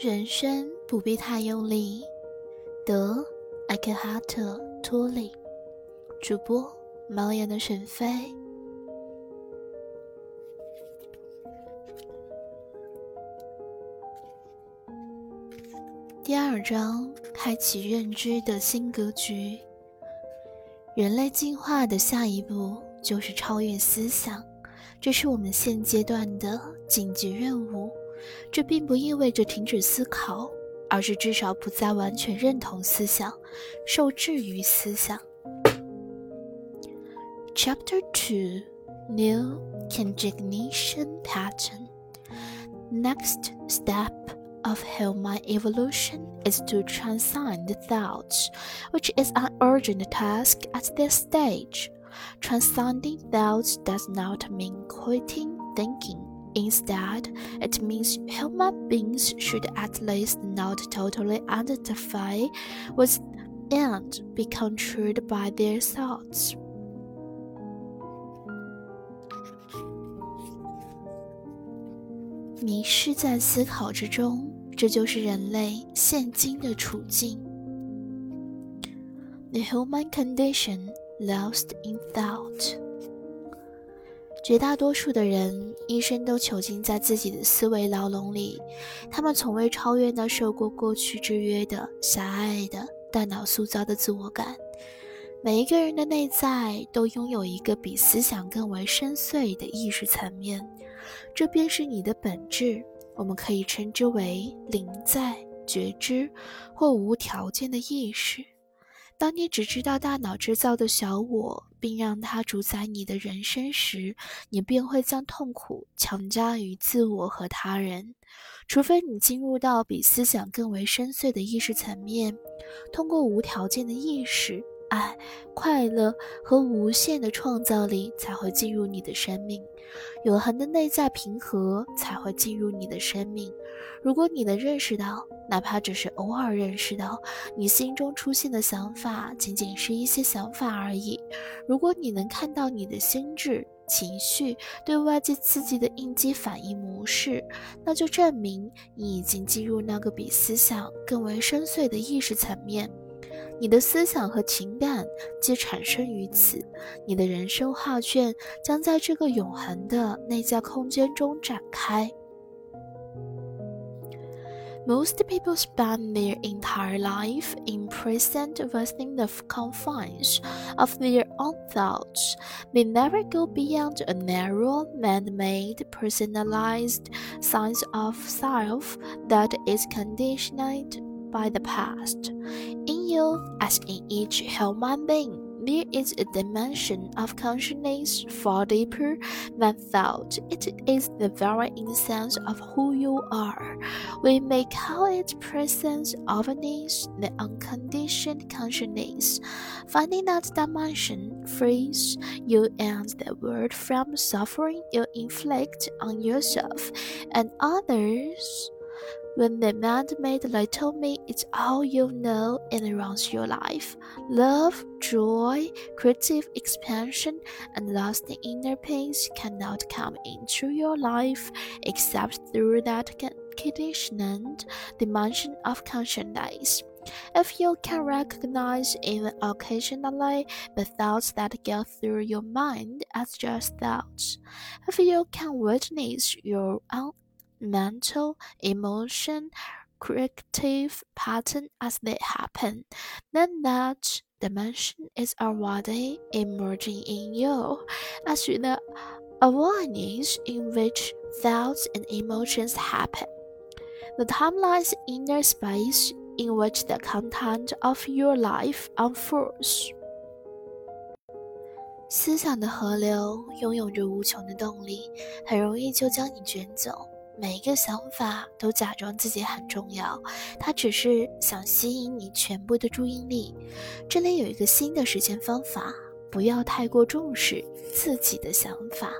人生不必太用力。德艾克哈特·托利，主播猫眼的沈飞。第二章：开启认知的新格局。人类进化的下一步就是超越思想，这是我们现阶段的紧急任务。这并不意味着停止思考，而是至少不再完全认同思想，受制于思想。Chapter Two: New Cognition Pattern. Next step of human evolution is to transcend thoughts, which is an urgent task at this stage. Transcending thoughts does not mean quitting thinking Instead, it means human beings should at least not totally identify with and be controlled by their thoughts. 迷失在思考之中，这就是人类现今的处境。The human condition lost in thought. 绝大多数的人一生都囚禁在自己的思维牢笼里，他们从未超越那受过过去制约的狭隘的大脑塑造的自我感。每一个人的内在都拥有一个比思想更为深邃的意识层面，这便是你的本质。我们可以称之为灵在、觉知或无条件的意识。当你只知道大脑制造的小我，并让它主宰你的人生时，你便会将痛苦强加于自我和他人。除非你进入到比思想更为深邃的意识层面，通过无条件的意识、爱、快乐和无限的创造力，才会进入你的生命。永恒的内在平和才会进入你的生命。如果你能认识到，哪怕只是偶尔认识到，你心中出现的想法仅仅是一些想法而已；如果你能看到你的心智、情绪对外界刺激的应激反应模式，那就证明你已经进入那个比思想更为深邃的意识层面。你的思想和情感皆产生于此，你的人生画卷将在这个永恒的内在空间中展开。Most people spend their entire life imprisoned within the confines of their own thoughts. They never go beyond a narrow, man made, personalized sense of self that is conditioned by the past. In you, as in each human being, there is a dimension of consciousness far deeper than thought. It is the very essence of who you are. We may call it presence awareness, the unconditioned consciousness. Finding that dimension frees you and the world from suffering you inflict on yourself and others. When the man made little me, it's all you know and runs your life. Love, joy, creative expansion, and lasting inner peace cannot come into your life except through that conditioned dimension of consciousness. If you can recognize even occasionally the thoughts that go through your mind as just thoughts, if you can witness your own mental, emotion, creative pattern as they happen, then that dimension is already emerging in you as the awareness in which thoughts and emotions happen. The timeline's inner space in which the content of your life unfolds. 思想的河流拥有着无穷的动力，很容易就将你卷走。 每一个想法都假装自己很重要，它只是想吸引你全部的注意力。这里有一个新的实践方法：不要太过重视自己的想法。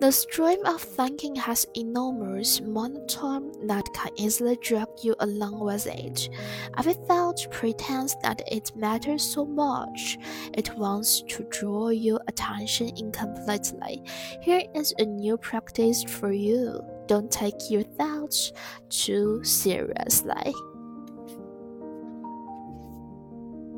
The stream of thinking has enormous momentum that can easily drag you along with it. Every thought pretends that it matters so much. It wants to draw your attention incompletely. Here is a new practice for you. don't take your thoughts too seriously.